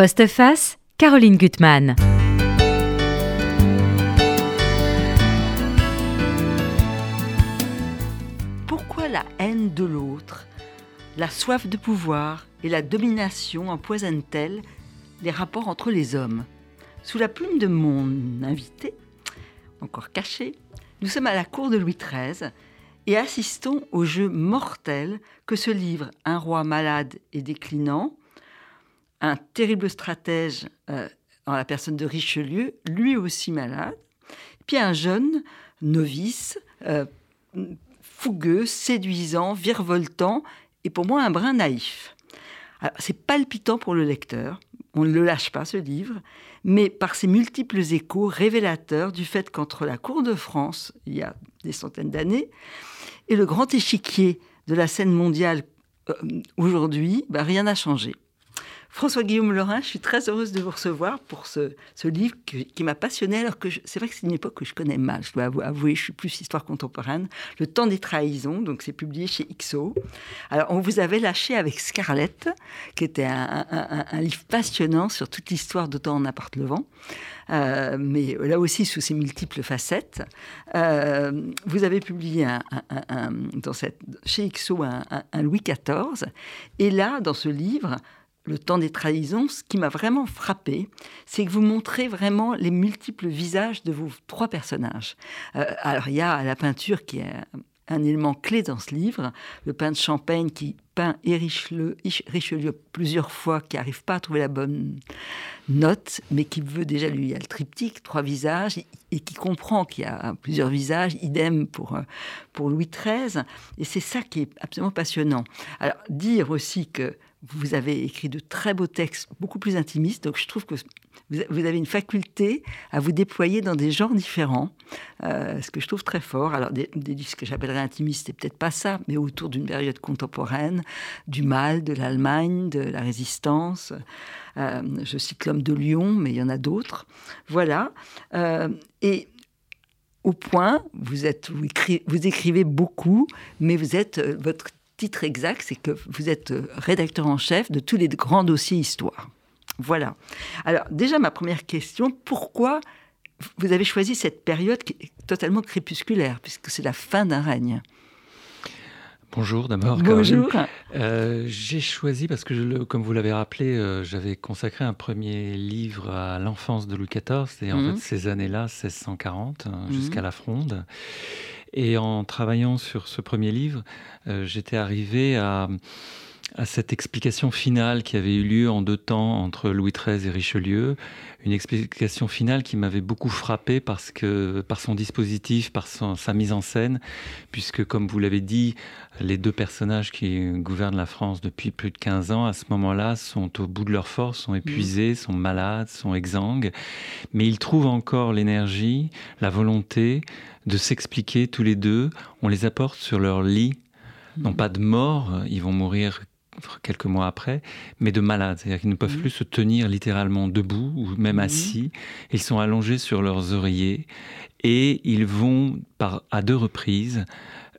Postface, Caroline Gutmann. Pourquoi la haine de l'autre, la soif de pouvoir et la domination empoisonnent-elles les rapports entre les hommes? Sous la plume de mon invité, encore caché, nous sommes à la cour de Louis XIII et assistons au jeu mortel que se livre un roi malade et déclinant, un terrible stratège euh, en la personne de Richelieu, lui aussi malade, puis un jeune novice, euh, fougueux, séduisant, virevoltant, et pour moi un brin naïf. C'est palpitant pour le lecteur, on ne le lâche pas ce livre, mais par ses multiples échos révélateurs du fait qu'entre la cour de France, il y a des centaines d'années, et le grand échiquier de la scène mondiale euh, aujourd'hui, bah, rien n'a changé. François-Guillaume Lorrain, je suis très heureuse de vous recevoir pour ce, livre qui m'a passionné, alors que c'est vrai que c'est une époque que je connais mal, je dois avouer, je suis plus histoire contemporaine. Le temps des trahisons, donc c'est publié chez XO. Alors, on vous avait lâché avec Scarlett, qui était un, livre passionnant sur toute l'histoire Temps en apporte le vent. Euh, mais là aussi sous ses multiples facettes. Euh, vous avez publié dans chez XO un, Louis XIV, et là, dans ce livre, le temps des trahisons, ce qui m'a vraiment frappé, c'est que vous montrez vraiment les multiples visages de vos trois personnages. Euh, alors, il y a la peinture qui est un élément clé dans ce livre, le peintre Champagne qui peint Richelieu, Richelieu plusieurs fois, qui n'arrive pas à trouver la bonne note, mais qui veut déjà lui, il y a le triptyque, trois visages, et qui comprend qu'il y a plusieurs visages, idem pour, euh, pour Louis XIII, et c'est ça qui est absolument passionnant. Alors, dire aussi que vous avez écrit de très beaux textes, beaucoup plus intimistes. Donc je trouve que vous avez une faculté à vous déployer dans des genres différents, euh, ce que je trouve très fort. Alors des, des que j'appellerais intimistes, c'est peut-être pas ça, mais autour d'une période contemporaine, du mal, de l'Allemagne, de la résistance. Euh, je cite l'homme de Lyon, mais il y en a d'autres. Voilà. Euh, et au point, vous, êtes, vous, vous, écrivez beaucoup, mais vous êtes votre titre exact, c'est que vous êtes euh, rédacteur en chef de tous les grands dossiers histoire. Voilà. Alors déjà, ma première question, pourquoi vous avez choisi cette période qui est totalement crépusculaire, puisque c'est la fin d'un règne? Bonjour d'abord. Bonjour. Euh, j'ai choisi parce que, comme vous l'avez rappelé, euh, j'avais consacré un premier livre à l'enfance de Louis XIV, et en mhm. fait ces années-là, 1640, hein, mhm. jusqu'à la Fronde. Et en travaillant sur ce premier livre, euh, j'étais arrivé à, cette explication finale qui avait eu lieu en deux temps entre Louis XIII et Richelieu, une explication finale qui m'avait beaucoup frappé parce que par son dispositif, par sa mise en scène, puisque comme vous l'avez dit, les deux personnages qui gouvernent la France depuis plus de 15 ans, à ce moment-là, sont au bout de leur force, sont épuisés, sont malades, sont exsangues, mais ils trouvent encore l'énergie, la volonté de s'expliquer tous les deux. On les apporte sur leur lit, non pas de mort, ils vont mourir quelques mois après, mais de malades. C'est-à-dire qu'ils ne peuvent plus se tenir littéralement debout ou même assis. Ils sont allongés sur leurs oreillers et ils vont, par, à deux reprises,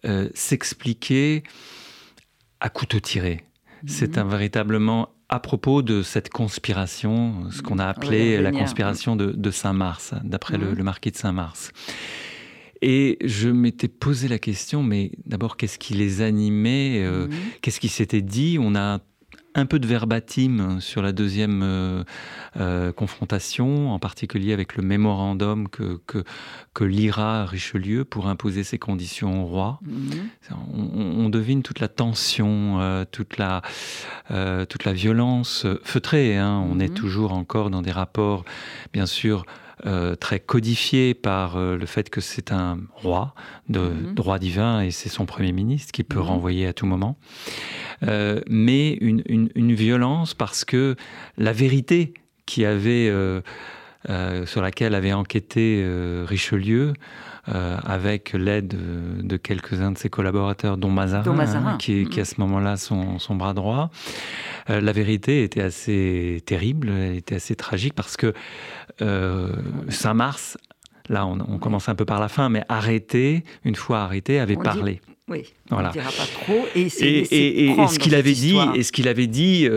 euh, s'expliquer à couteau tiré. C'est un véritablement à propos de cette conspiration, ce qu'on a appelé la conspiration de, Saint-Mars, d'après le, le, marquis de Saint-Mars. Et je m'étais posé la question, mais d'abord, qu'est-ce qui les animait euh, mhm. Qu'est-ce qui s'était dit? On a un peu de verbatim sur la deuxième euh, euh, confrontation, en particulier avec le mémorandum que, que, lira Richelieu pour imposer ses conditions au roi. Mhm. On, devine toute la tension, toute, la, toute la violence feutrée. Hein. On est mhm. toujours encore dans des rapports, bien sûr, euh, très codifié par euh, le fait que c'est un roi de mhm. droit divin et c'est son premier ministre qui peut mhm. renvoyer à tout moment. Euh, mais une, une, violence parce que la vérité qui avait, sur laquelle avait enquêté Richelieu, avec l'aide de, quelques-uns de ses collaborateurs, dont Mazarin, hein, qui, qui, à ce moment-là son, son, bras droit. la vérité était assez terrible, elle était assez tragique parce que euh, Saint-Mars, là on, commence un peu par la fin, mais arrêté, une fois arrêté, avait parlé. oui, voilà. on ne dira pas trop. Et, et, ce qu'il avait dit, et ce qu'il avait dit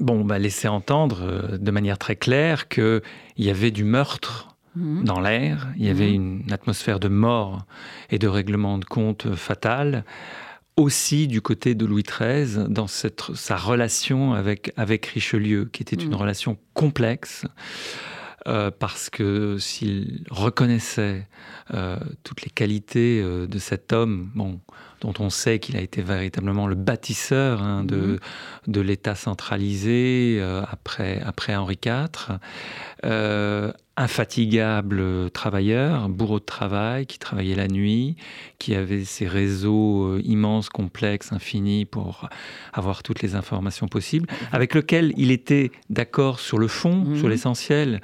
bon, bah, laissait entendre de manière très claire qu'il y avait du meurtre mhm. dans l'air, il y avait mhm. une atmosphère de mort et de règlement de compte fatal aussi du côté de Louis XIII dans cette, sa relation avec, avec Richelieu, qui était une mm. relation complexe. Euh, parce que s'il reconnaissait euh, toutes les qualités euh, de cet homme, bon, dont on sait qu'il a été véritablement le bâtisseur hein, de, mm. de l'État centralisé après, après Henri IV, infatigable travailleur, bourreau de travail, qui travaillait la nuit, qui avait ses réseaux euh, immenses, complexes, infinis pour avoir toutes les informations possibles, avec lequel il était d'accord sur le fond, mhm. sur l'essentiel,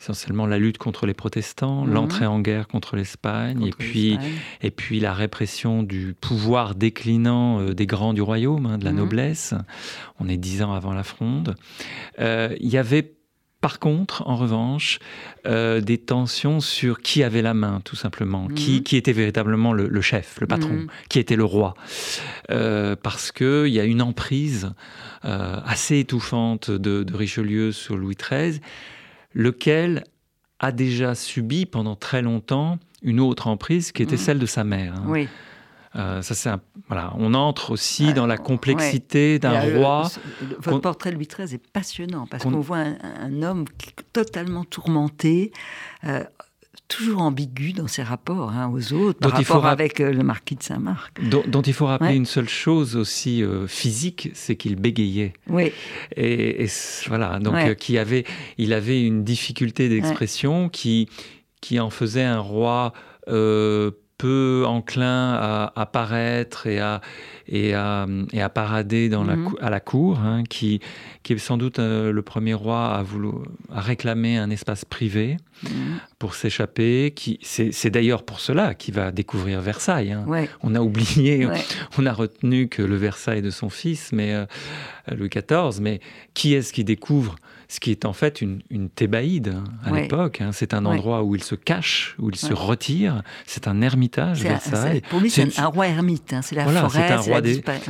essentiellement la lutte contre les protestants, mhm. l'entrée en guerre contre l'Espagne, et puis et puis la répression du pouvoir déclinant euh, des grands du royaume, hein, de la mhm. noblesse. On est dix ans avant la Fronde. Euh, il y avait par contre, en revanche, euh, des tensions sur qui avait la main, tout simplement, qui, mhm. qui, était véritablement le, chef, le patron, qui était le roi. Euh, parce qu'il y a une emprise euh, assez étouffante de, Richelieu sur Louis XIII, lequel a déjà subi pendant très longtemps une autre emprise qui était mhm. celle de sa mère. Hein. Oui. Euh, ça, c'est voilà. On entre aussi dans la complexité d'un roi. votre portrait de Louis XIII est passionnant parce qu'on voit un, homme totalement tourmenté. Euh, toujours ambigu dans ses rapports hein, aux autres, par rapport avec euh, le marquis de Saint-Marc. Dont, il faut rappeler une seule chose aussi physique, c'est qu'il bégayait. Oui. Et, voilà, donc qui avait, il avait une difficulté d'expression qui, qui en faisait un roi peu enclin à apparaître et à, et à, et à parader dans la, mhm. à la cour, hein, qui, qui est sans doute euh, le premier roi à, vouloir, à réclamer un espace privé mhm. pour s'échapper. C'est d'ailleurs pour cela qu'il va découvrir Versailles. Hein. On a oublié, on a retenu que le Versailles de son fils, mais euh, Louis XIV, mais qui est-ce qui découvre ce qui est en fait une, thébaïde hein, à l'époque. Hein. C'est un endroit où il se cache, où il se retire. C'est un ermitage, Versailles. pour lui, c'est un roi ermite. Hein. C'est la forêt. C'est un, roi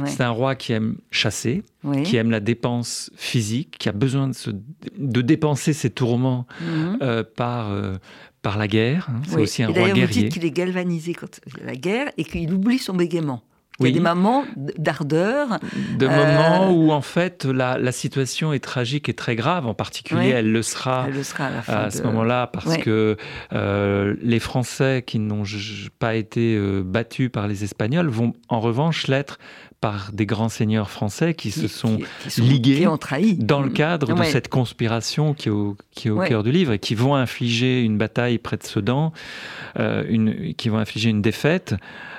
c'est un roi qui aime chasser, qui aime la dépense physique, qui a besoin de, se... de dépenser ses tourments mhm. euh, par, euh, par la guerre. C'est aussi un roi guerrier. Vous dites qu'il est galvanisé quand il y a la guerre et qu'il oublie son bégaiement. Il y a des moments d'ardeur. De moments euh, où, en fait, la, situation est tragique et très grave. En particulier, elle le sera, à, ce moment-là, parce que euh, les Français qui n'ont pas été euh, battus par les Espagnols vont, en revanche, l'être par des grands seigneurs français qui, se sont, ligués dans le cadre de cette conspiration qui est au, qui au cœur du livre et qui vont infliger une bataille près de Sedan, une, qui vont infliger une défaite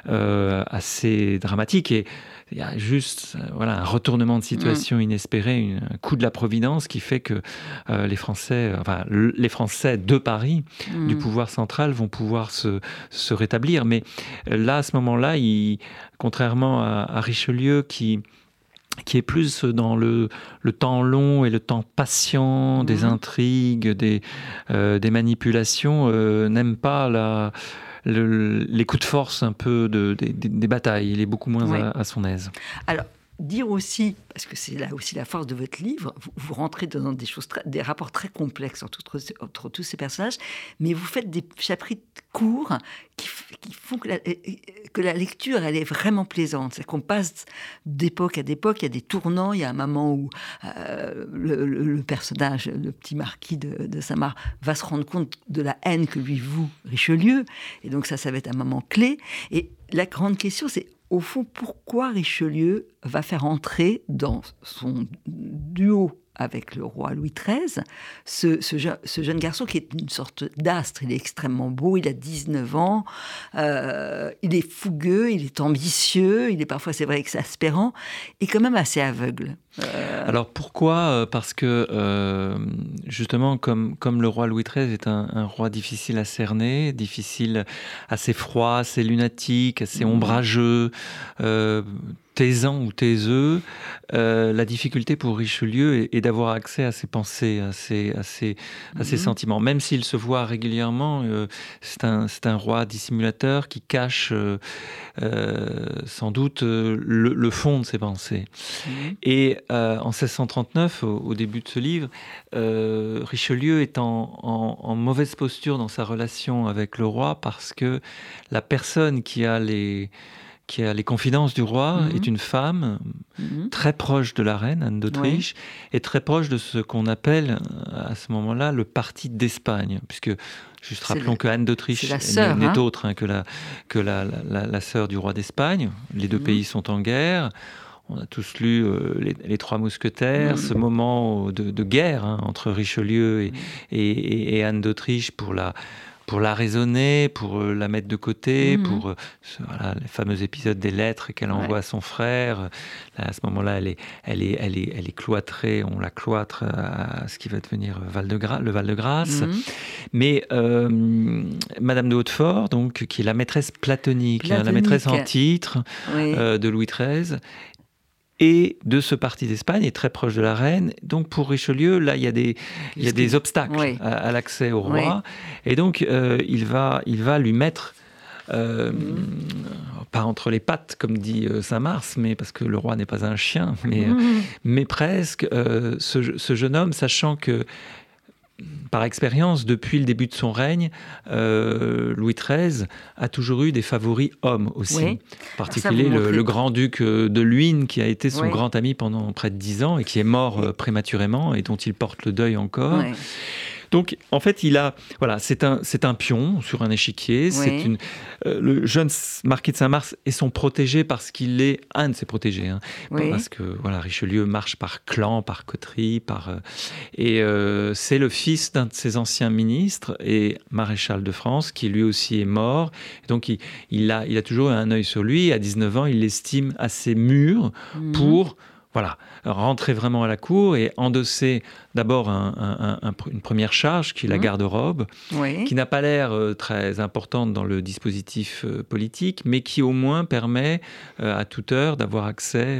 euh, assez dramatique. Et il y a juste euh, voilà, un retournement de situation mm. inespéré, un coup de la providence qui fait que euh, les Français, enfin, les Français de Paris, mm. du pouvoir central, vont pouvoir se, se rétablir. Mais là, à ce moment-là, contrairement à, Richelieu qui qui est plus dans le, le, temps long et le temps patient des mm. intrigues, des, des manipulations, n'aime pas la, les coups de force un peu de, des, batailles. Il est beaucoup moins à, à, son aise. Alors, dire aussi, parce que c'est là aussi la force de votre livre, vous, rentrez dans des choses, des rapports très complexes entre, tous ces personnages, mais vous faites des chapitres courts qui, font que la, que la, lecture, elle est vraiment plaisante. C'est qu'on passe d'époque à d'époque, il y a des tournants, il y a un moment où euh, le, personnage, le petit marquis de, de Samar, va se rendre compte de la haine que lui voue Richelieu, et donc ça, ça va être un moment clé. Et la grande question, c'est au fond, pourquoi Richelieu va faire entrer dans son duo avec le roi Louis XIII, ce, jeune garçon qui est une sorte d'astre? Il est extrêmement beau, il a 19 ans, euh, il est fougueux, il est ambitieux, il est parfois, c'est vrai, exaspérant, et quand même assez aveugle. Euh, Alors pourquoi? Euh, Parce que justement, comme, comme le roi Louis XIII est un, roi difficile à cerner, difficile, assez froid, assez lunatique, assez mmh. ombrageux, taisant ou taiseux, euh, la difficulté pour Richelieu est, d'avoir accès à ses pensées, à ses, à ses, à ses mhm. sentiments. Même s'il se voit régulièrement, euh, c'est un, un, roi dissimulateur qui cache euh, sans doute le, fond de ses pensées. Mhm. Et en 1639, au, début de ce livre, Richelieu est en, mauvaise posture dans sa relation avec le roi parce que la personne qui a les qui a les confidences du roi, mhm. est une femme mhm. très proche de la reine, Anne d'Autriche, et très proche de ce qu'on appelle à ce moment-là le parti d'Espagne, puisque juste rappelons que Anne d'Autriche n'est hein. autre hein, que, la, que la, la, sœur du roi d'Espagne. Les deux mhm. pays sont en guerre. On a tous lu euh, les, Trois Mousquetaires, ce moment de, guerre hein, entre Richelieu et, et, et Anne d'Autriche pour la, pour la raisonner, pour euh, la mettre de côté, mhm. pour euh, voilà, les fameux épisodes des lettres qu'elle envoie à son frère. à ce moment-là, elle est, elle, est, elle, est, elle est cloîtrée, on la cloître à ce qui va devenir Val de le Val-de-Grâce. Mais euh, Madame de Hautefort, donc, qui est la maîtresse platonique, hein, la maîtresse en titre de Louis XIII, et de ce parti d'Espagne est très proche de la reine. Donc pour Richelieu, là, il y a des, il y a des obstacles à, l'accès au roi. Et donc, euh, il, va, il va lui mettre, euh, pas entre les pattes, comme dit euh, Saint-Mars, mais parce que le roi n'est pas un chien, mais, mais presque, ce, ce, jeune homme, sachant que par expérience, depuis le début de son règne, euh, Louis XIII a toujours eu des favoris hommes aussi. En particulier le, grand-duc euh, de Luynes, qui a été son grand ami pendant près de dix ans et qui est mort euh, prématurément et dont il porte le deuil encore. Donc, en fait, il a, voilà, c'est un, c'est un pion sur un échiquier. C'est une, euh, le jeune marquis de Saint-Mars est son protégé parce qu'il est un de ses protégés. Hein. Parce que, voilà, Richelieu marche par clan, par coterie, par, euh, et euh, c'est le fils d'un de ses anciens ministres et maréchal de France qui lui aussi est mort. donc, il, il a, il a toujours un œil sur lui. À 19 ans, il l'estime assez mûr mhm. pour voilà, rentrer vraiment à la cour et endosser d'abord une première charge qui est la mmh. garde-robe, qui n'a pas l'air euh, très importante dans le dispositif euh, politique, mais qui au moins permet euh, à toute heure d'avoir accès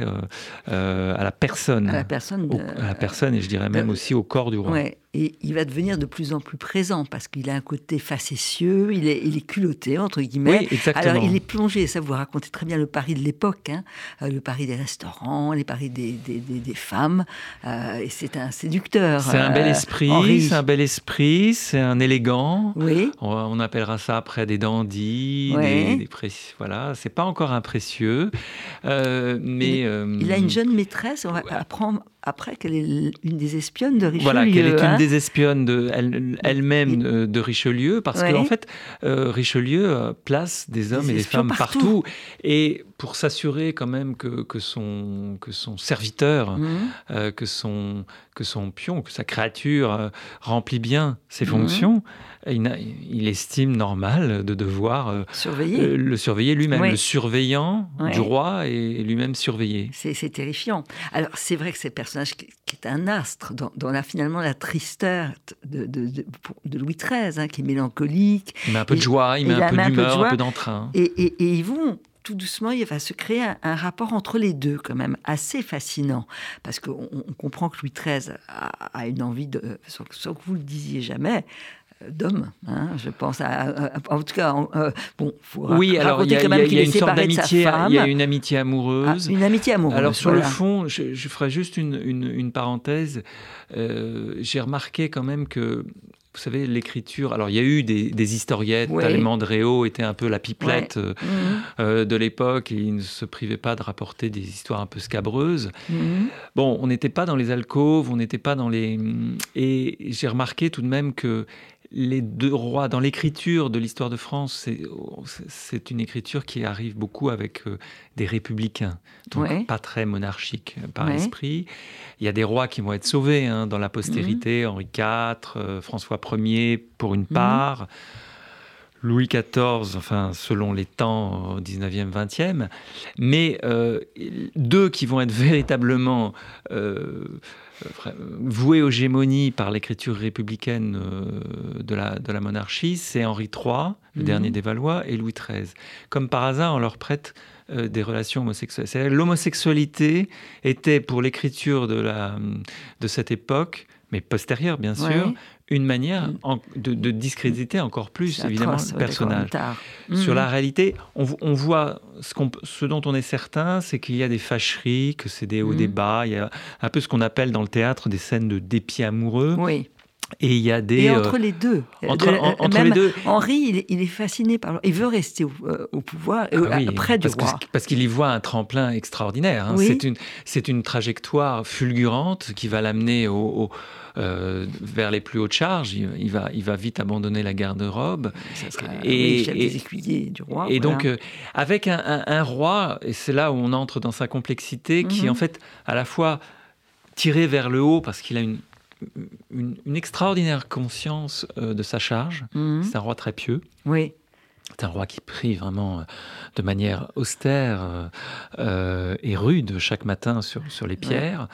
à la personne. À la personne. à la personne et je dirais même aussi au corps du roi. Et il va devenir de plus en plus présent parce qu'il a un côté facétieux, il est, il est culotté, entre guillemets. Oui, exactement. Alors il est plongé, ça vous racontez très bien le Paris de l'époque, hein, le Paris des restaurants, les Paris des, des, des, femmes, et c'est un séducteur c'est un bel euh, esprit, c'est un bel esprit, c'est un élégant. Oui. On, appellera ça après des dandys, des, voilà. C'est pas encore un précieux, euh, mais il, a une euh, jeune maîtresse. On va apprendre après qu'elle est une des espionnes de Richelieu. Voilà, qu'elle est une hein. des espionnes de, elle-même de, Richelieu, parce qu'en en fait, Richelieu place des hommes et des femmes partout. Et pour s'assurer quand même que, que, son, que son serviteur, mmh. que, son, que son pion, que sa créature euh, remplit bien ses mhm. fonctions, il, estime normal de devoir euh, surveiller. le surveiller lui-même. Le surveillant du roi est lui-même surveillé. C'est terrifiant. Alors c'est vrai que c'est personnage qui, est un astre, dans, la, finalement la tristeur de, de, Louis XIII, hein, qui est mélancolique. Il met un peu de joie, il met un peu d'humeur, un peu d'entrain. Et, et, et ils vont tout doucement, il va se créer un, rapport entre les deux, quand même, assez fascinant. Parce qu'on comprend que Louis XIII a, une envie, de, sans, que vous le disiez jamais, euh, d'homme, hein, je pense. À, en tout cas, euh, bon, faut oui, alors il y a, une sorte d'amitié, il y a une amitié amoureuse. Ah, une amitié amoureuse. Alors sur le fond, je, ferai juste une, une, parenthèse. Euh, j'ai remarqué quand même que vous savez, l'écriture. Alors, il y a eu des, des historiettes. Oui. était un peu la pipelette euh, mhm. de l'époque il ne se privait pas de rapporter des histoires un peu scabreuses. Mhm. Bon, on n'était pas dans les alcôves, on n'était pas dans les. Et j'ai remarqué tout de même que les deux rois, dans l'écriture de l'histoire de France, c'est une écriture qui arrive beaucoup avec euh, des républicains, donc pas très monarchiques euh, par esprit. Il y a des rois qui vont être sauvés hein, dans la postérité, mhm. Henri IV, euh, François Ier pour une mhm. part. Louis XIV, enfin selon les temps au 19e, 20e, mais deux qui vont être véritablement voué aux gémonies par l'écriture républicaine euh, de la, de la monarchie, c'est Henri III, le mhm. dernier des Valois, et Louis XIII. Comme par hasard, on leur prête euh, des relations homosexuelles. L'homosexualité était pour l'écriture de, la, de cette époque mais postérieure bien sûr, une manière mm. de, discréditer encore plus évidemment ce personnage. Sur la mm. réalité, on, voit ce, ce, dont on est certain, c'est qu'il y a des fâcheries, que c'est des hauts, des mm. bas, il y a un peu ce qu'on appelle dans le théâtre des scènes de dépit amoureux. Oui. Et il y a des. Et entre euh, les deux. Entre, les deux. Henri, il est, fasciné par. Il veut rester au, euh, pouvoir, ah près du roi. parce qu'il y voit un tremplin extraordinaire. Hein. C'est une, une trajectoire fulgurante qui va l'amener au, euh, vers les plus hautes charges. Il, va, il va vite abandonner la garde-robe. Et, et, du roi. Et donc, avec un, roi, et c'est là où on entre dans sa complexité, qui est mhm. en fait à la fois tiré vers le haut parce qu'il a une une, extraordinaire conscience euh, de sa charge. Mhm. C'est un roi très pieux. Oui. C'est un roi qui prie vraiment euh, de manière austère euh, et rude chaque matin sur, sur les pierres,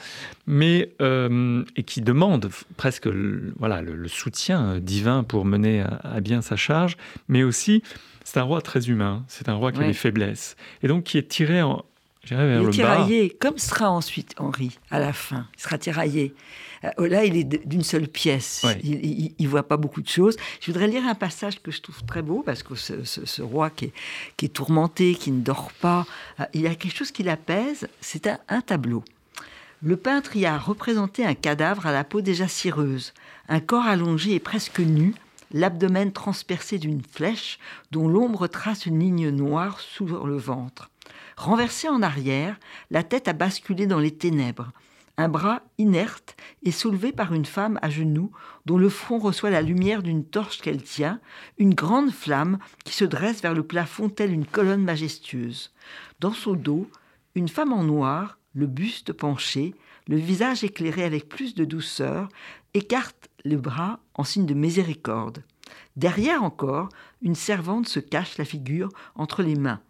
mais et qui demande presque le, voilà, le, soutien divin pour mener à, bien sa charge, mais aussi c'est un roi très humain, c'est un roi qui a des faiblesses, et donc qui est tiré en, vers il est tiraillé, comme sera ensuite Henri à la fin. Il sera tiraillé. Euh, là, il est d'une seule pièce. Il ne voit pas beaucoup de choses. Je voudrais lire un passage que je trouve très beau, parce que ce, roi qui est, tourmenté, qui ne dort pas, euh, il y a quelque chose qui l'apaise, c'est un, tableau. Le peintre y a représenté un cadavre à la peau déjà cireuse, un corps allongé et presque nu, l'abdomen transpercé d'une flèche dont l'ombre trace une ligne noire sous le ventre. Renversé en arrière, la tête a basculé dans les ténèbres. Un bras inerte est soulevé par une femme à genoux dont le front reçoit la lumière d'une torche qu'elle tient, une grande flamme qui se dresse vers le plafond telle une colonne majestueuse. Dans son dos, une femme en noir, le buste penché, le visage éclairé avec plus de douceur, écarte le bras en signe de miséricorde. Derrière encore, une servante se cache la figure entre les mains.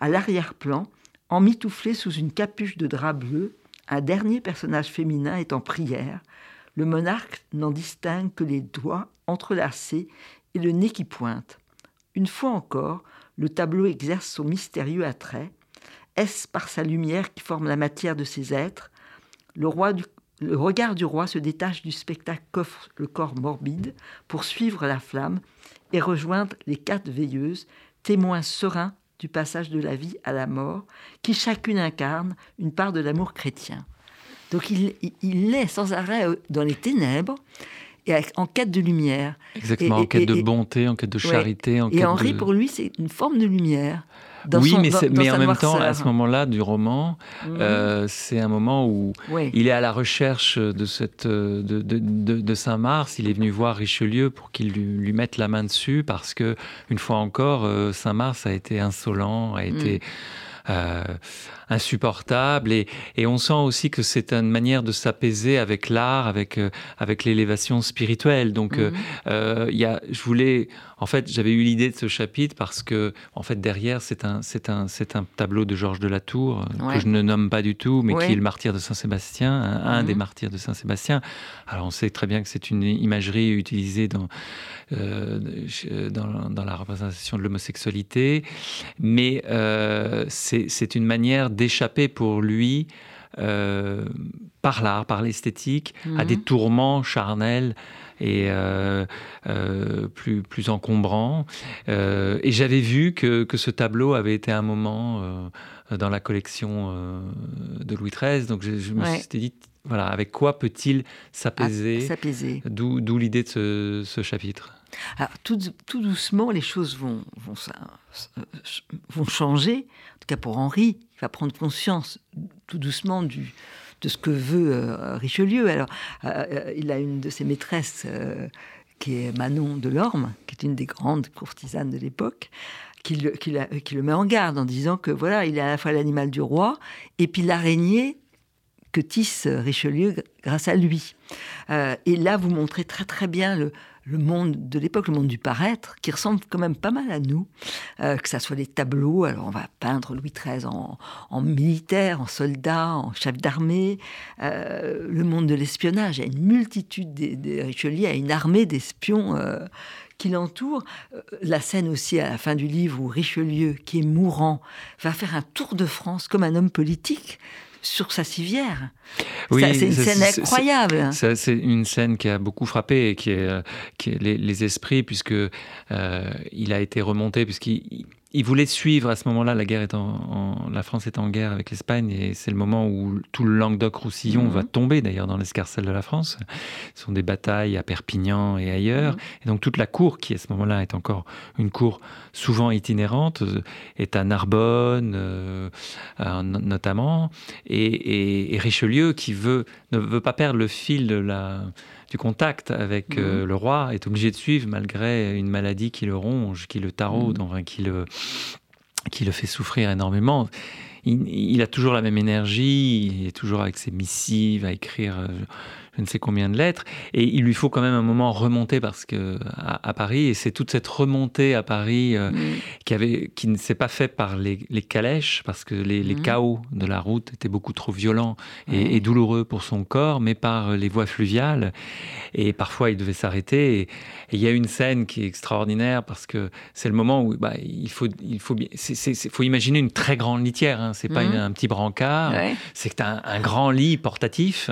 À l'arrière-plan, emmitouflé sous une capuche de drap bleu, un dernier personnage féminin est en prière. Le monarque n'en distingue que les doigts entrelacés et le nez qui pointe. Une fois encore, le tableau exerce son mystérieux attrait. Est-ce par sa lumière qui forme la matière de ces êtres? Le, le regard du roi se détache du spectacle qu'offre le corps morbide pour suivre la flamme et rejoindre les quatre veilleuses, témoins sereins du passage de la vie à la mort, qui chacune incarne une part de l'amour chrétien. Donc il, il, est sans arrêt euh, dans les ténèbres et en quête de lumière. Exactement, en quête de bonté, en quête de charité. En et Henri, pour lui, c'est une forme de lumière oui, mais, mais en même temps, à ce moment-là du roman, mhm. euh, c'est un moment où il est à la recherche de, cette, de, de, de, Saint-Mars. Il est venu voir Richelieu pour qu'il lui, mette la main dessus parce que, une fois encore, euh, Saint-Mars a été insolent, a été. Mm. Euh, insupportable. Et, et, on sent aussi que c'est une manière de s'apaiser avec l'art, avec, euh, avec l'élévation spirituelle. Donc, euh, mhm. euh, il y a, je voulais, en fait, j'avais eu l'idée de ce chapitre parce que, en fait, derrière, c'est un, c'est un, c'est un tableau de Georges de la Tour que je ne nomme pas du tout, mais qui est le martyr de Saint-Sébastien, un, des mhm. martyrs de Saint-Sébastien. Alors, on sait très bien que c'est une imagerie utilisée dans, dans, dans, la représentation de l'homosexualité, mais c'est une manière d'échapper pour lui euh, par l'art, par l'esthétique, à des mhm. tourments charnels et euh, euh, plus, plus encombrants. et j'avais vu que, que, ce tableau avait été un moment dans la collection de Louis XIII, donc je, me suis dit, voilà, avec quoi peut-il s'apaiser? D'où l'idée de ce, chapitre? Alors, tout, tout, doucement, les choses vont, vont, vont changer tout cas pour Henri, va prendre conscience tout doucement de ce que veut euh, Richelieu. Alors, euh, euh, il a une de ses maîtresses qui est Manon de Lorme, qui est une des grandes courtisanes de l'époque, qui le, qui le met en garde en disant que voilà, il est à la fois l'animal du roi et puis l'araignée que tisse Richelieu grâce à lui. Et là, vous montrez très très bien le, monde de l'époque, le monde du paraître, qui ressemble quand même pas mal à nous, euh, que ça soit les tableaux, alors on va peindre Louis XIII en, militaire, en soldat, en chef d'armée, euh, le monde de l'espionnage, il y a une multitude de, Richelieu, il y a une armée d'espions euh, qui l'entourent. La scène aussi à la fin du livre où Richelieu, qui est mourant, va faire un tour de France comme un homme politique, sur sa civière. Oui, c'est une scène incroyable. C'est une scène qui a beaucoup frappé et qui est, qui est les, esprits, puisque il a été remonté, puisqu'il il voulait suivre à ce moment-là, la guerre est en, la France est en guerre avec l'Espagne et c'est le moment où tout le Languedoc-Roussillon va mhm. tomber d'ailleurs dans l'escarcelle de la France. Ce sont des batailles à Perpignan et ailleurs. Mhm. Et donc toute la cour, qui à ce moment-là est encore une cour souvent itinérante, euh, est à Narbonne euh, notamment. Et, et, Richelieu, qui veut, ne veut pas perdre le fil de la du contact avec euh, mhm. le roi, est obligé de suivre malgré une maladie qui le ronge, qui le taraude, mhm. enfin, qui, le, qui le fait souffrir énormément. Il, il, a toujours la même énergie, il est toujours avec ses missives à écrire. Euh, je ne sais combien de lettres. Et il lui faut quand même un moment remonter parce que à, Paris, et c'est toute cette remontée à Paris euh, mm. qui, avait, qui ne s'est pas fait par les, calèches, parce que les, mm. chaos de la route étaient beaucoup trop violents et, douloureux pour son corps, mais par les voies fluviales. Et parfois, il devait s'arrêter. Et, il y a une scène qui est extraordinaire parce que c'est le moment où bah, il faut, il faut, faut imaginer une très grande litière. Hein. C'est pas mm. un petit brancard, c'est un, un grand lit portatif.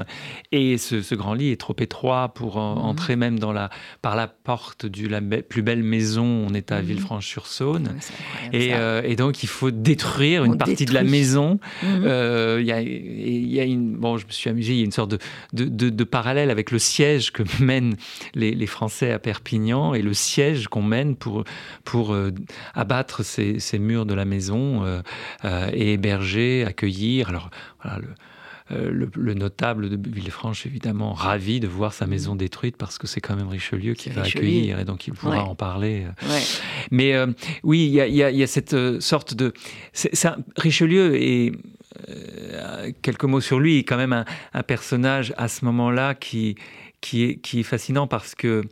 Et ce, ce grand lit est trop étroit pour mhm. entrer même dans la, par la porte de la plus belle maison. On est à mhm. Villefranche-sur-Saône. et, euh, et, donc, il faut détruire une partie de la maison. Mhm. Euh, il y, a, une. Bon, je me suis amusé, il y a une sorte de, de, de, parallèle avec le siège que mènent les, les, Français à Perpignan et le siège qu'on mène pour, pour euh, abattre ces, ces, murs de la maison et héberger, accueillir. Alors, voilà, le euh, le, notable de Villefranche, évidemment, ravi de voir sa maison détruite parce que c'est quand même Richelieu qui va accueillir et donc il pourra en parler. Mais euh, oui, il y, a, cette euh, sorte de. Richelieu et quelques mots sur lui, est quand même un, personnage à ce moment-là qui, qui, est, qui est fascinant parce que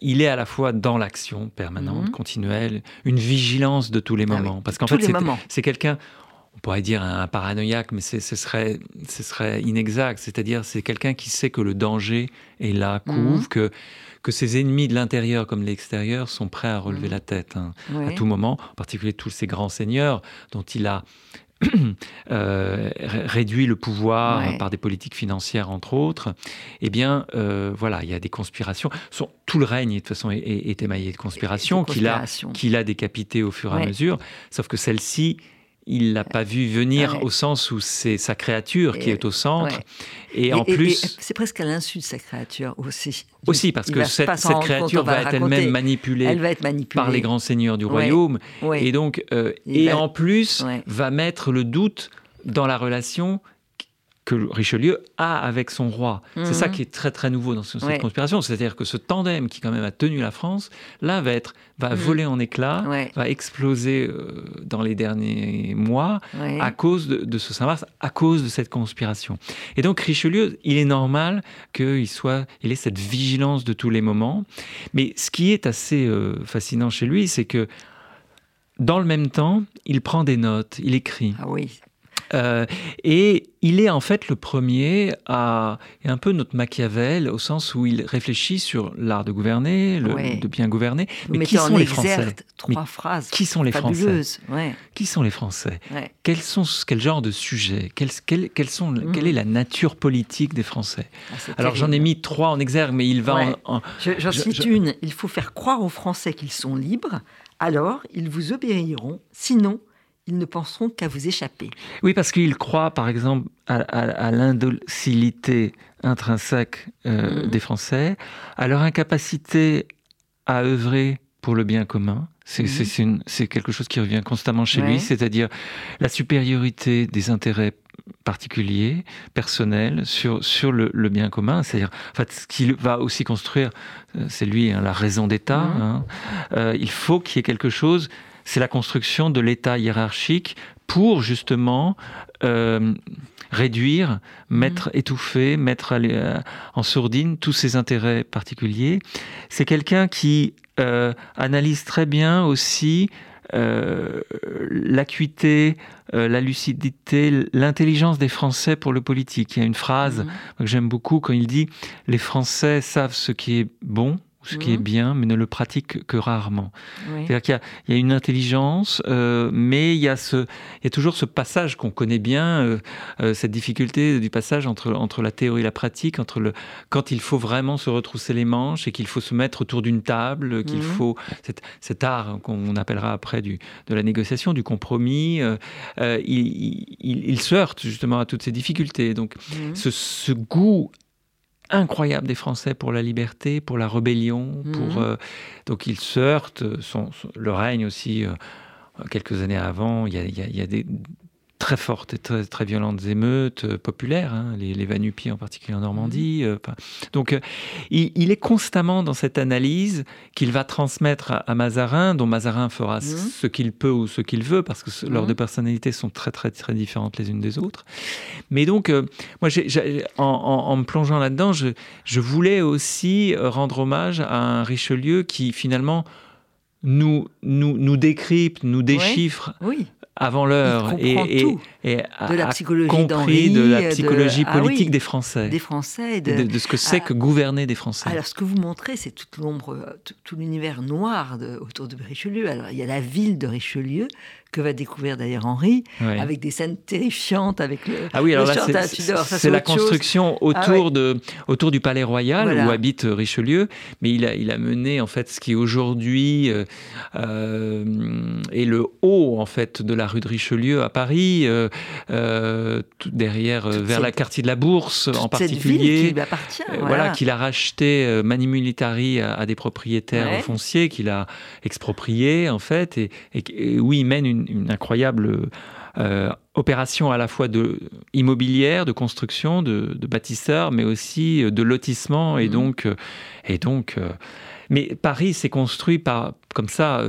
il est à la fois dans l'action permanente, mm. continuelle, une vigilance de tous les ah moments. Parce qu'en fait, c'est quelqu'un, on pourrait dire un paranoïaque, mais ce serait, ce serait inexact. C'est-à-dire, c'est quelqu'un qui sait que le danger est là, mhm. couvre, que, que ses ennemis de l'intérieur comme de l'extérieur sont prêts à relever mhm. la tête hein, à tout moment, en particulier tous ces grands seigneurs dont il a euh, réduit le pouvoir par des politiques financières, entre autres, eh bien, euh, voilà, il y a des conspirations. tout le règne, de toute façon, est, émaillé de conspirations, qu'il a, qu'il a décapité au fur et à mesure, sauf que celle-ci il l'a pas vu venir au sens où c'est sa créature qui est au centre. Et, en plus, c'est presque à l'insu de sa créature aussi. Aussi parce que cette, créature va, être elle-même manipulée, elle va être manipulée. par les grands seigneurs du royaume, et donc euh, et en plus va mettre le doute dans la relation que Richelieu a avec son roi. C'est ça mhm. qui est très très nouveau dans cette conspiration, c'est-à-dire que ce tandem qui quand même a tenu la France, là va être va mhm. voler en éclats, va exploser euh, dans les derniers mois à cause de, ce Saint-Mars, à cause de cette conspiration. Et donc Richelieu, il est normal qu'il soit, il ait cette vigilance de tous les moments. Mais ce qui est assez euh, fascinant chez lui, c'est que dans le même temps, il prend des notes, il écrit. Ah oui. Euh, et il est en fait le premier à, et un peu notre Machiavel, au sens où il réfléchit sur l'art de gouverner, le, de bien gouverner. Mais qui sont les Français Trois phrases. Qui sont les Français Qui sont les Français Quels sont, Quel genre de sujet quels, quels, sont, mm. Quelle est la nature politique des Français ah, Alors j'en ai mis trois en exergue, mais il va en. J'en cite une. Il faut faire croire aux Français qu'ils sont libres. Alors, ils vous obéiront. Sinon, ils ne penseront qu'à vous échapper. Oui, parce qu'ils croient, par exemple, à, l'indocilité intrinsèque euh, mm. des Français, à leur incapacité à œuvrer pour le bien commun. C'est mm. quelque chose qui revient constamment chez lui, c'est-à-dire la supériorité des intérêts particuliers, personnels, sur, sur le, bien commun. C'est-à-dire, en fait, ce qu'il va aussi construire, euh, c'est lui, hein, la raison d'État. Mm. Hein. Euh, il faut qu'il y ait quelque chose c'est la construction de l'État hiérarchique pour justement euh, réduire, mettre, mmh. étouffer, mettre euh, en sourdine tous ses intérêts particuliers. C'est quelqu'un qui euh, analyse très bien aussi l'acuité, la lucidité, l'intelligence des Français pour le politique. Il y a une phrase mmh. que j'aime beaucoup quand il dit Les Français savent ce qui est bon, ce qui est mhm. bien, mais ne le pratique que rarement. C'est-à-dire qu'il y, a une intelligence, euh, mais il y, a ce, il y a toujours ce passage qu'on connaît bien, euh, euh, cette difficulté du passage entre, entre la théorie et la pratique, entre le, quand il faut vraiment se retrousser les manches et qu'il faut se mettre autour d'une table, qu'il mhm. faut cet, cet art qu'on appellera après du, de la négociation, du compromis, il, il, il, se heurte justement à toutes ces difficultés. Donc mhm. ce, ce goût incroyable des Français pour la liberté, pour la rébellion. Pour, mhm. euh, donc ils se heurtent. Son, le règne aussi, euh, quelques années avant, il y a, il y a des, très fortes et très, très violentes émeutes euh, populaires, hein, les, les Vanupies en particulier en Normandie. Mhm. Euh, donc euh, il, est constamment dans cette analyse qu'il va transmettre à, Mazarin, dont Mazarin fera mhm. ce qu'il peut ou ce qu'il veut, parce que leurs mhm. deux personnalités sont très très très différentes les unes des autres. Mais donc, moi, en, en, me plongeant là-dedans, je, je voulais aussi rendre hommage à un Richelieu qui finalement nous, nous, nous décrypte, nous déchiffre oui avant l'heure et, et, et de la psychologie compris de la psychologie ah politique des Français, des Français, de, de, ce que c'est que gouverner des Français. Alors ce que vous montrez, c'est toute l'ombre, tout, l'univers noir autour de Richelieu. Alors il y a la ville de Richelieu que va découvrir d'ailleurs Henri, avec des scènes terrifiantes, avec le, ah oui, alors là, C'est la construction autour, ah de, autour du Palais Royal où habite Richelieu, mais il a, il a mené en fait ce qui aujourd'hui euh, euh, est le haut en fait de la rue de Richelieu à Paris, euh, euh tout derrière, vers la quartier de la Bourse en particulier. Qui lui appartient, voilà, qu'il a racheté Mani Militari à, des propriétaires fonciers, qu'il a exproprié en fait, et, et où il mène une une, incroyable euh, opération à la fois de immobilière, de construction, de, bâtisseurs, mais aussi euh, de lotissement et mmh. donc euh, et donc. mais Paris s'est construit par comme ça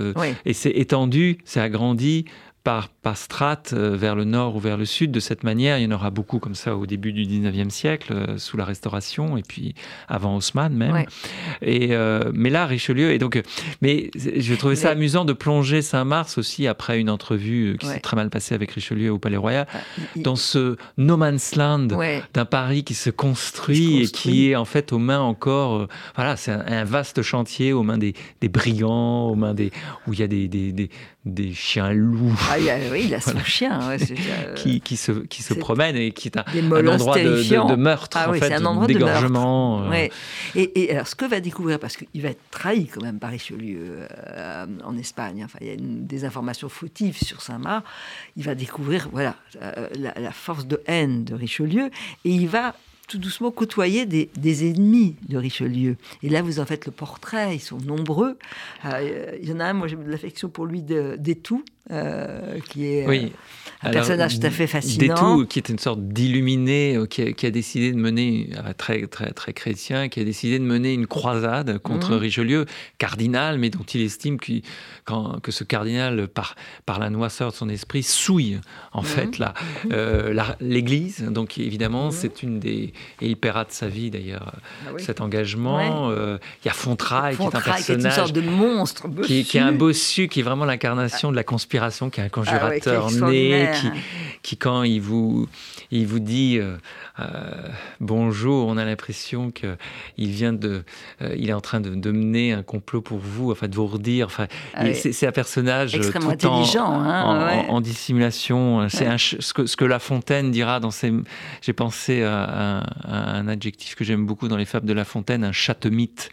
et s'est étendu, s'est agrandi par, par strate euh, vers le nord ou vers le sud. De cette manière, il y en aura beaucoup comme ça au début du 19e siècle, euh, sous la Restauration, et puis avant Haussmann même. Et, euh, mais là, Richelieu, et donc, mais je trouvais ça amusant de plonger Saint-Mars aussi après une entrevue qui s'est très mal passée avec Richelieu au Palais Royal, ah, dans ce no man's land d'un Paris qui se construit, et qui est en fait aux mains encore, voilà, c'est un, vaste chantier aux mains des, des brigands, aux mains des, où il y a des, des, des, des chiens loups. Ah, oui, il a son chien. Euh, qui, qui, se, qui se promène et qui est un, endroit de, meurtre, ah, en fait, un endroit d'égorgement. Euh. Et, alors, ce que va découvrir, parce qu'il va être trahi quand même par Richelieu euh, en Espagne, enfin, il y a des informations fautives sur Saint-Marc, il va découvrir voilà, la, la force de haine de Richelieu et il va tout doucement côtoyer des, ennemis de Richelieu. Et là, vous en faites le portrait, ils sont nombreux. Euh, il y en a un, moi j'ai de l'affection pour lui d'Etou, euh, qui est euh, un personnage tout à fait fascinant. D'Etou, qui est une sorte d'illuminé, qui, a décidé de mener, très, très, très chrétien, qui a décidé de mener une croisade contre mhm. Richelieu, cardinal, mais dont il estime que ce cardinal, par, par la noisseur de son esprit, souille en mhm. fait mhm. l'Église. Donc évidemment, c'est une des et il paiera de sa vie d'ailleurs ah cet engagement. Euh, il y a Fontraille, qui est un personnage. Qui est une sorte de monstre qui, qui, est un bossu, qui est vraiment l'incarnation de la conspiration, qui est un conjurateur ah né, qui, qui, quand il vous, il vous dit euh, euh, bonjour, on a l'impression qu'il vient de, il est en train de, de, mener un complot pour vous, enfin de vous redire. Enfin, ah c'est un personnage extrêmement intelligent, en, hein, en, dissimulation. C'est ce que, ce que La Fontaine dira dans ses. J'ai pensé à, un, adjectif que j'aime beaucoup dans les fables de La Fontaine, un chatemite.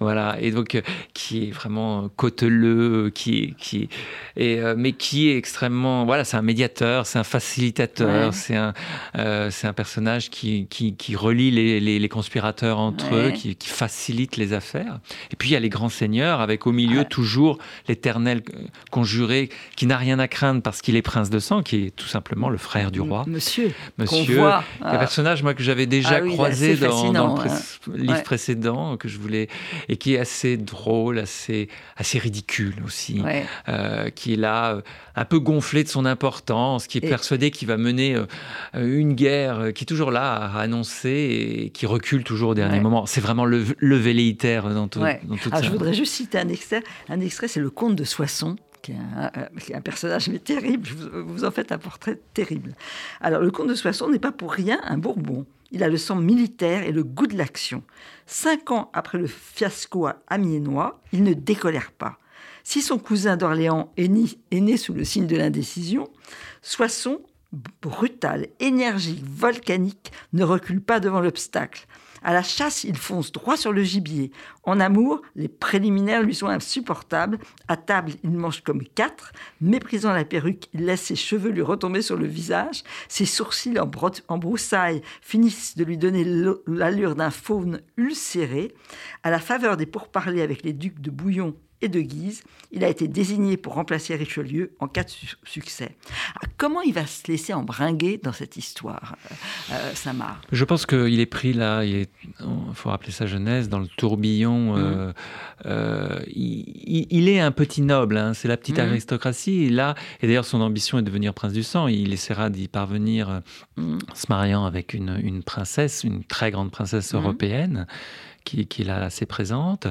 Voilà, et donc euh, qui est vraiment côteleux, qui qui et, euh, mais qui est extrêmement, voilà, c'est un médiateur, c'est un facilitateur, c'est un, euh, un personnage qui, qui, qui relie les, les, conspirateurs entre eux, qui, qui, facilite les affaires. Et puis il y a les grands seigneurs, avec au milieu toujours l'éternel conjuré qui n'a rien à craindre parce qu'il est prince de sang, qui est tout simplement le frère du roi. Monsieur. Monsieur. Un personnage, moi, que j'avais déjà ah croisé dans, dans, le hein. livre précédent que je voulais et qui est assez drôle, assez assez ridicule aussi, euh, qui est là euh, un peu gonflé de son importance, qui est persuadé qu'il va mener euh, une guerre, qui est toujours là à annoncer et qui recule toujours au dernier moment. C'est vraiment le, le velléitaire dans, tout, dans tout ça. Je voudrais juste citer un extrait. Un extrait, c'est le comte de Soissons qui est un, personnage mais terrible. Vous, vous en faites un portrait terrible. Alors, le comte de Soissons n'est pas pour rien un Bourbon. Il a le sang militaire et le goût de l'action. Cinq ans après le fiasco à Amiénois, il ne décolère pas. Si son cousin d'Orléans est, né sous le signe de l'indécision, Soissons, brutal, énergique, volcanique, ne recule pas devant l'obstacle. À la chasse, il fonce droit sur le gibier. En amour, les préliminaires lui sont insupportables. À table, il mange comme quatre. Méprisant la perruque, il laisse ses cheveux lui retomber sur le visage. Ses sourcils en, en broussailles finissent de lui donner l'allure d'un faune ulcéré. À la faveur des pourparlers avec les ducs de Bouillon et de Guise, il a été désigné pour remplacer Richelieu en cas de succès. Ah, comment il va se laisser embringuer dans cette histoire, euh, euh, Samar? Je pense qu'il est pris là, il faut rappeler sa jeunesse, dans le tourbillon. Euh, mmh. il, est un petit noble, hein, c'est la petite mmh. aristocratie. Et là, et d'ailleurs, son ambition est de devenir prince du sang. Il essaiera d'y parvenir mmh. en se mariant avec une, une, princesse, une très grande princesse européenne qui, qui est là assez présente,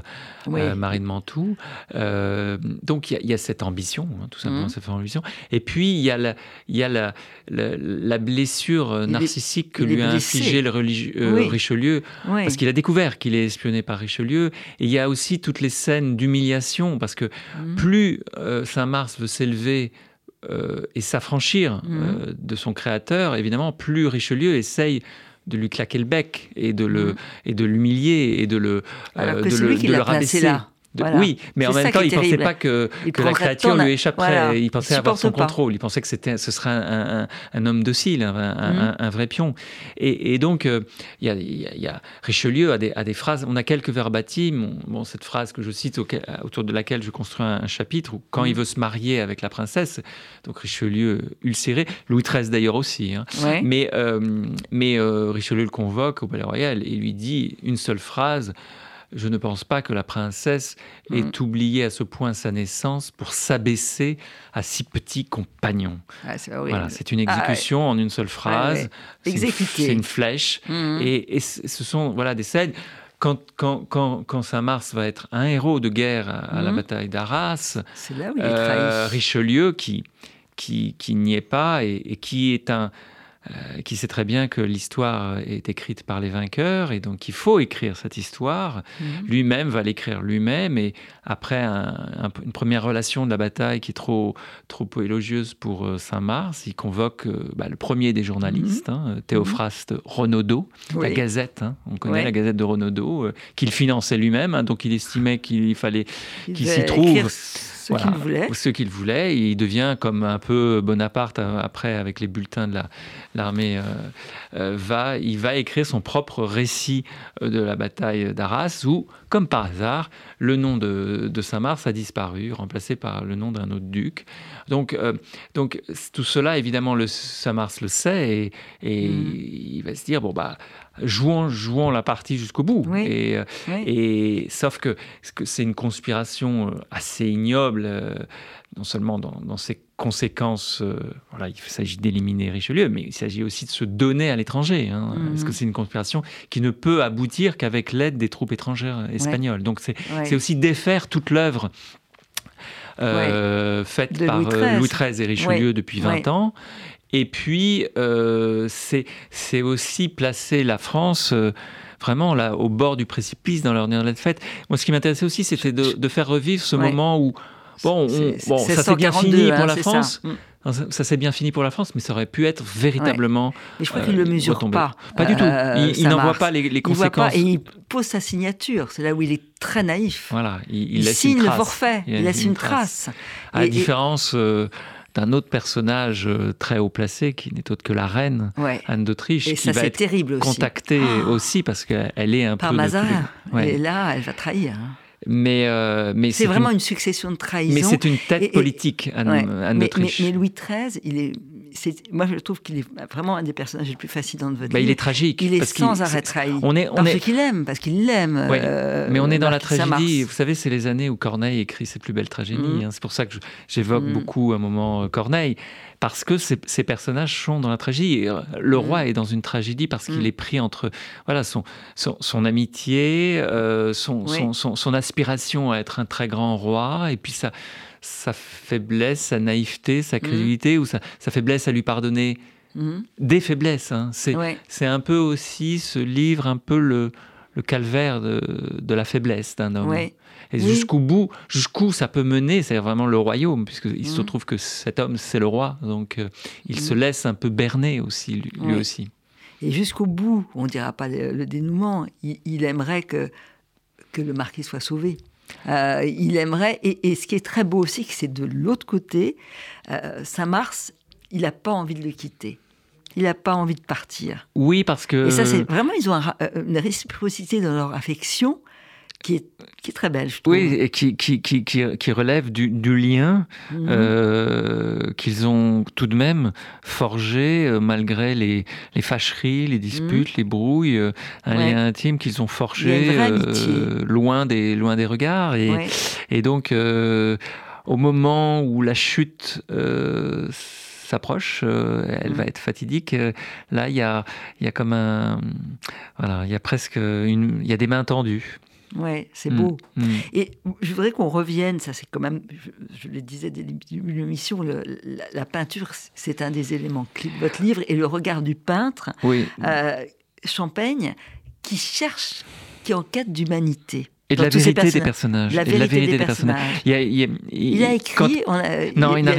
euh, Marie de Mantoue. Euh, donc il y, a cette ambition, hein, tout simplement, mhm. cette ambition. Et puis il y a la, il y a la, la, blessure narcissique que lui a infligée le euh, Richelieu, parce qu'il a découvert qu'il est espionné par Richelieu. Et il y a aussi toutes les scènes d'humiliation, parce que mhm. plus Saint-Mars veut s'élever et s'affranchir mhm. de son créateur, évidemment, plus Richelieu essaye de lui claquer le bec et de le mm. et de l'humilier et de le euh, de le, de le rabaisser. Là. Oui, mais en même temps, il ne pensait pas que, que la créature lui échapperait. Il pensait avoir son contrôle. Il pensait que c'était, ce serait un, un, homme docile, un, un, vrai pion. Et, et donc, euh, il y, a, Richelieu a des, a des, phrases. On a quelques verbatims. Bon, cette phrase que je cite, autour de laquelle je construis un, chapitre, où quand il mm. veut se marier avec la princesse, donc Richelieu ulcéré, Louis XIII d'ailleurs aussi. Hein. Mais, euh, mais euh, Richelieu le convoque au Palais Royal et lui dit une seule phrase je ne pense pas que la princesse ait mm. oublié à ce point sa naissance pour s'abaisser à si petits compagnons. Ah, voilà, c'est une ah, exécution en une seule phrase. C'est une, flèche. Mm. Et, ce sont voilà des scènes. Quand, quand, quand, quand Saint-Mars va être un héros de guerre à, la mm. bataille d'Arras, euh, Richelieu qui, qui, qui n'y est pas et qui est un, euh, qui sait très bien que l'histoire est écrite par les vainqueurs et donc il faut écrire cette histoire. Mhm. Lui-même va l'écrire lui-même et après une première relation de la bataille qui est trop, trop élogieuse pour euh, Saint-Mars, il convoque euh, bah, le premier des journalistes, mhm. hein, Théophraste Renaudot, la Gazette, hein, on connaît la Gazette de Renaudot, qu'il finançait lui-même, hein, donc il estimait qu'il fallait qu'il s'y trouve ce qu'il voulait. Ce qu'il voulait. Il devient comme un peu Bonaparte euh, après avec les bulletins de l'armée. Euh, euh, va, il va écrire son propre récit de la bataille d'Arras où, comme par hasard, le nom de, Saint-Mars a disparu, remplacé par le nom d'un autre duc. Donc, donc tout cela, évidemment, le, Saint-Mars le sait et, mm. il va se dire bon bah jouons, jouons la partie jusqu'au bout. Et, euh, et, sauf que c'est une conspiration euh, assez ignoble, euh, non seulement dans, ses conséquences, voilà, il s'agit d'éliminer Richelieu, mais il s'agit aussi de se donner à l'étranger. Hein, mhm. Parce que c'est une conspiration qui ne peut aboutir qu'avec l'aide des troupes étrangères espagnoles? Donc c'est aussi défaire toute l'œuvre faite par Louis XIII. et Richelieu depuis 20 ans. Et puis, euh, c'est aussi placer la France euh, vraiment là au bord du précipice dans leur de fête. Moi, ce qui m'intéressait aussi, c'était de, faire revivre ce moment où, bon, bon ça s'est bien fini pour hein, la France. Ça. s'est bien fini pour la France, mais ça aurait pu être véritablement. Et je crois qu'il ne le euh, mesure pas. Pas du tout. Il, n'en voit pas les, conséquences. Il et il pose sa signature. C'est là où il est très naïf. Voilà. Il, signe le forfait. Il, laisse une trace. À la différence d'un autre personnage euh, très haut placé qui n'est autre que la reine Anne d'Autriche qui va être terrible contactée ah. aussi. parce qu'elle est un Par peu Mazarin. Et là, elle va trahir. Hein. Mais, euh, mais c'est vraiment une... succession de trahisons. Mais c'est une tête politique, Anne, d'Autriche. Mais, Louis XIII, il est, moi je trouve qu'il est vraiment un des personnages les plus fascinants de votre bah, Il est tragique. Il est sans arrêt trahi. On est, on parce qu'il aime, parce qu'il l'aime. Euh, mais on est dans la tragédie. Vous savez, c'est les années où Corneille écrit ses plus belles tragédies. Mm. Hein. C'est pour ça que j'évoque mm. beaucoup un moment Corneille parce que ces, personnages sont dans la tragédie. Le mm. roi est dans une tragédie parce qu'il est pris entre voilà son, son, amitié, euh, son, son, aspiration à être un très grand roi, et puis sa, sa faiblesse, sa naïveté, sa mm. crédulité, ou sa, sa, faiblesse à lui pardonner? Mhm. des faiblesses. Hein. C'est un peu aussi ce livre, un peu le, le calvaire de, de, la faiblesse d'un homme. Et jusqu'au bout, jusqu'où ça peut mener, c'est vraiment le royaume, puisqu'il se mhm. trouve que cet homme, c'est le roi. Donc, euh, il se laisse un peu berner aussi, lui, aussi. Et jusqu'au bout, on ne dira pas le, dénouement, il, aimerait que, que le marquis soit sauvé. Euh, il aimerait, et, ce qui est très beau aussi, c'est de l'autre côté, euh, Saint-Mars, il n'a pas envie de le quitter. Il n'a pas envie de partir. Oui, parce que... Et ça, c'est vraiment, ils ont euh, une réciprocité dans leur affection qui est, qui est très belle, je trouve. Oui, et qui, qui, qui, qui relève du, du lien mhm. euh, qu'ils ont tout de même forgé, euh, malgré les, les, fâcheries, les disputes, mhm. les brouilles, euh, un lien intime qu'ils ont forgé loin, des, loin des regards. Et, et donc, au moment où la chute s'approche, elle va mhm. être fatidique. là, il y a, y a comme un, voilà, il y a presque une, il y a des mains tendues. Ouais, c'est mm. beau. Mm. Et je voudrais qu'on revienne, ça c'est quand même, je, le disais dès l'émission, la, la, peinture, c'est un des éléments clés de votre livre, et le regard du peintre, oui. euh, Champaigne, qui cherche, qui enquête d'humanité. Et de la vérité des personnages. La vérité, des, personnages. Il, a, écrit. non, il n'a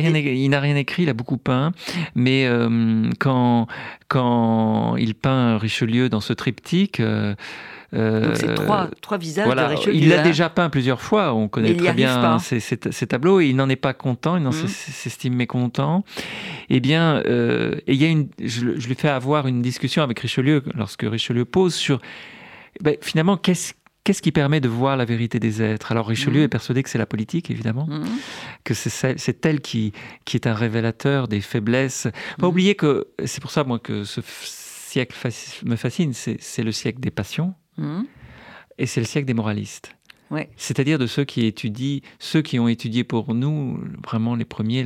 rien, écrit. Il a beaucoup peint. Mais euh, quand quand il peint Richelieu dans ce triptyque. Euh, donc c'est trois, trois visages voilà, de Richelieu. Il l'a déjà peint plusieurs fois, on connaît très bien ces, tableaux, et il n'en est pas content, il n'en mmh. s'estime mécontent. Eh bien, euh, et y a une, je, lui fais avoir une discussion avec Richelieu, lorsque Richelieu pose sur, ben, finalement, qu'est-ce Qu'est-ce qui permet de voir la vérité des êtres? Alors Richelieu mmh. est persuadé que c'est la politique, évidemment, mmh. que c'est elle qui, qui est un révélateur des faiblesses. Pas oublier que, c'est pour ça moi que ce siècle me fascine, c'est le siècle des passions, Mmh. Et c'est le siècle des moralistes. C'est-à-dire de ceux qui étudient, ceux qui ont étudié pour nous, vraiment les premiers,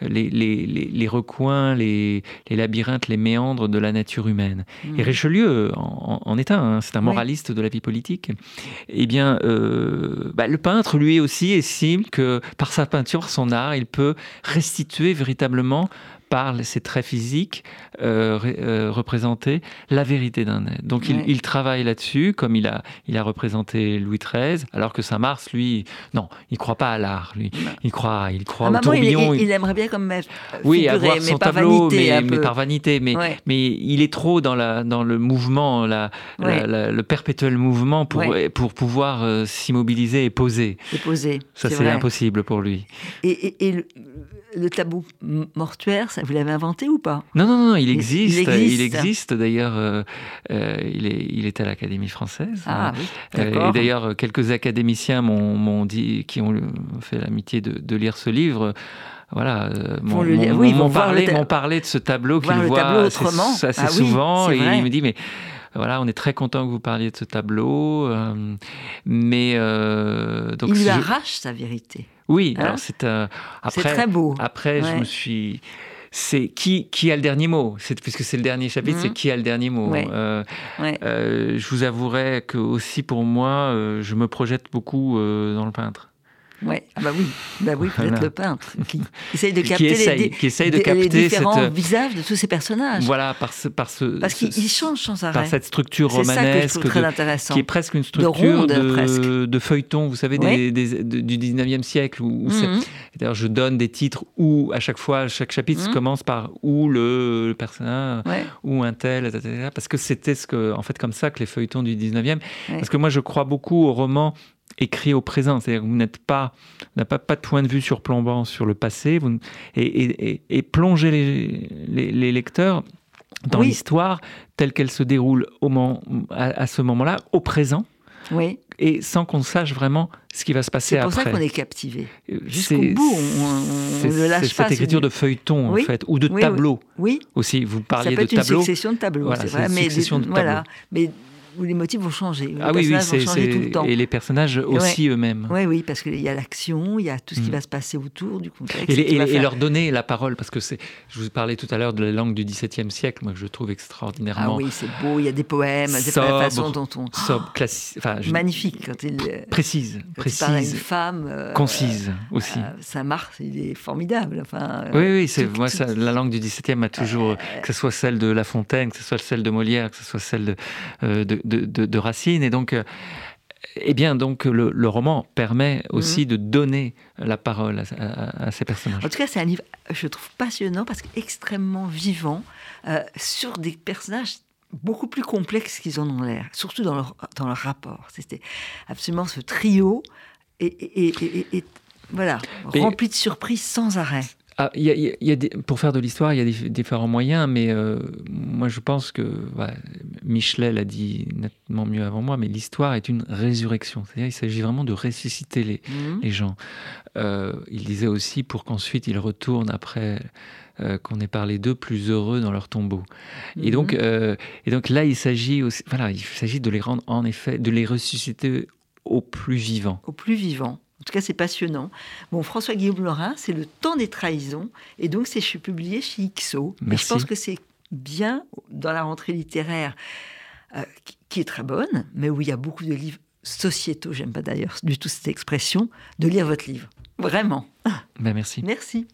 les, les, les, recoins, les, labyrinthes, les méandres de la nature humaine. Mmh. Et Richelieu en, est un, hein, c'est un moraliste de la vie politique. Eh bien, euh, bah, le peintre, lui aussi, estime que par sa peinture, son art, il peut restituer véritablement par ses traits physiques euh, euh, représenter la vérité d'un être. Donc il, travaille là-dessus, comme il a, il a représenté Louis XIII, alors que Saint-Mars, lui, non, il croit pas à l'art, lui. Il croit, il croit au tourbillon. Il, aimerait bien comme maître. Oui, avoir son tableau, mais, mais, par vanité. Mais, mais il est trop dans, la, dans le mouvement, la, le perpétuel mouvement pour, pour pouvoir euh, s'immobiliser et poser. Et poser. Ça, c'est impossible pour lui. Et, et le, le tabou mortuaire, ça, vous l'avez inventé ou pas? Non, non, non, il existe. Il existe, d'ailleurs. Euh, euh, il, est, il est à l'Académie française. Ah, oui, euh, et d'ailleurs, quelques académiciens m'ont dit, qui ont fait l'amitié de, lire ce livre, voilà, m'ont parlé, parlé, de ce tableau qu'ils voient assez, assez ah souvent. et il me dit, mais voilà, on est très content que vous parliez de ce tableau. mais donc, il lui arrache sa vérité. Oui, hein? alors c'est euh, après. très beau. Après, je me suis c'est qui, qui a le dernier mot? Puisque c'est le dernier chapitre, c'est mhm. qui a le dernier mot? Euh, euh, je vous avouerai que aussi pour moi, je me projette beaucoup dans le peintre. Ouais. Ah bah oui, bah oui, êtes le peintre qui essaye de capter, les, qui essaye de capter les différents cette... visages de tous ces personnages. Voilà, par ce, par ce, parce qu'ils changent sans arrêt. Par cette structure romanesque, très qui est presque une structure de, de, feuilleton, vous savez, des, des, du 19e siècle. Où, mhm. D'ailleurs, je donne des titres où à chaque fois, chaque chapitre mhm. commence par où le, personnage, où un tel, etc. Parce que c'était ce que, en fait, comme ça que les feuilletons du 19e. Parce que moi, je crois beaucoup au roman écrit au présent. C'est-à-dire que vous n'êtes pas, n'avez pas, pas de point de vue sur plombant sur le passé, vous, et, et, plongez les, les, lecteurs dans l'histoire telle qu'elle se déroule au moment, à, ce moment-là, au présent. Oui. Et sans qu'on sache vraiment ce qui va se passer après. C'est pour ça qu'on est captivé. Euh, Jusqu'au bout, on, ne lâche pas. C'est cette écriture de feuilleton, en fait, ou de tableau. Oui. Aussi, vous parliez de tableau. Ça peut être une succession de tableaux, c'est vrai. Mais, voilà. Mais où les motifs vont changer. Les ah oui, oui, c'est tout le temps. Et les personnages aussi eux-mêmes. Oui, oui, parce qu'il y a l'action, il y a tout ce qui mm. va se passer autour du contexte. Et, leur donner la parole, parce que c'est. Je vous parlais tout à l'heure de la langue du XVIIe siècle, moi que je trouve extraordinairement. Ah oui, c'est beau. Il y a des poèmes, sobre, des façons dont on. Sobre, classi... enfin, Magnifique quand il. Précise, précise. Il parle à une femme. Euh, concise aussi. Euh, ça marche, il est formidable. Enfin. Oui, oui, c'est moi ça, la langue du XVIIe a toujours, que ce soit celle de La Fontaine, que ce soit celle de Molière, que ce soit celle de, euh, de, de, Racine. Et donc, euh, eh bien, donc, le, roman permet aussi mhm. de donner la parole à, ces personnages. En tout cas, c'est un livre, je trouve, passionnant parce qu'extrêmement vivant euh, sur des personnages beaucoup plus complexes qu'ils en ont l'air, surtout dans leur, dans leur rapport. C'était absolument ce trio et, et, voilà, rempli de surprises sans arrêt. Ah, y a, pour faire de l'histoire, il y a des, différents moyens, mais euh, moi je pense que Michelet l'a dit nettement mieux avant moi, mais l'histoire est une résurrection. C'est-à-dire il s'agit vraiment de ressusciter les, mmh. les gens. Euh, il disait aussi pour qu'ensuite ils retournent après euh, qu'on ait parlé d'eux plus heureux dans leur tombeau. Et, donc, et donc là, il s'agit voilà, il s'agit de les rendre en effet, de les ressusciter au plus vivant. Au plus vivant. En tout cas, c'est passionnant. Bon, François Guillaume Laurin, c'est Le temps des trahisons. Et donc, c'est publié chez IXO. Et je pense que c'est bien dans la rentrée littéraire, euh, qui est très bonne, mais où il y a beaucoup de livres sociétaux, j'aime pas d'ailleurs du tout cette expression, de lire votre livre. Vraiment. Ben merci. Merci.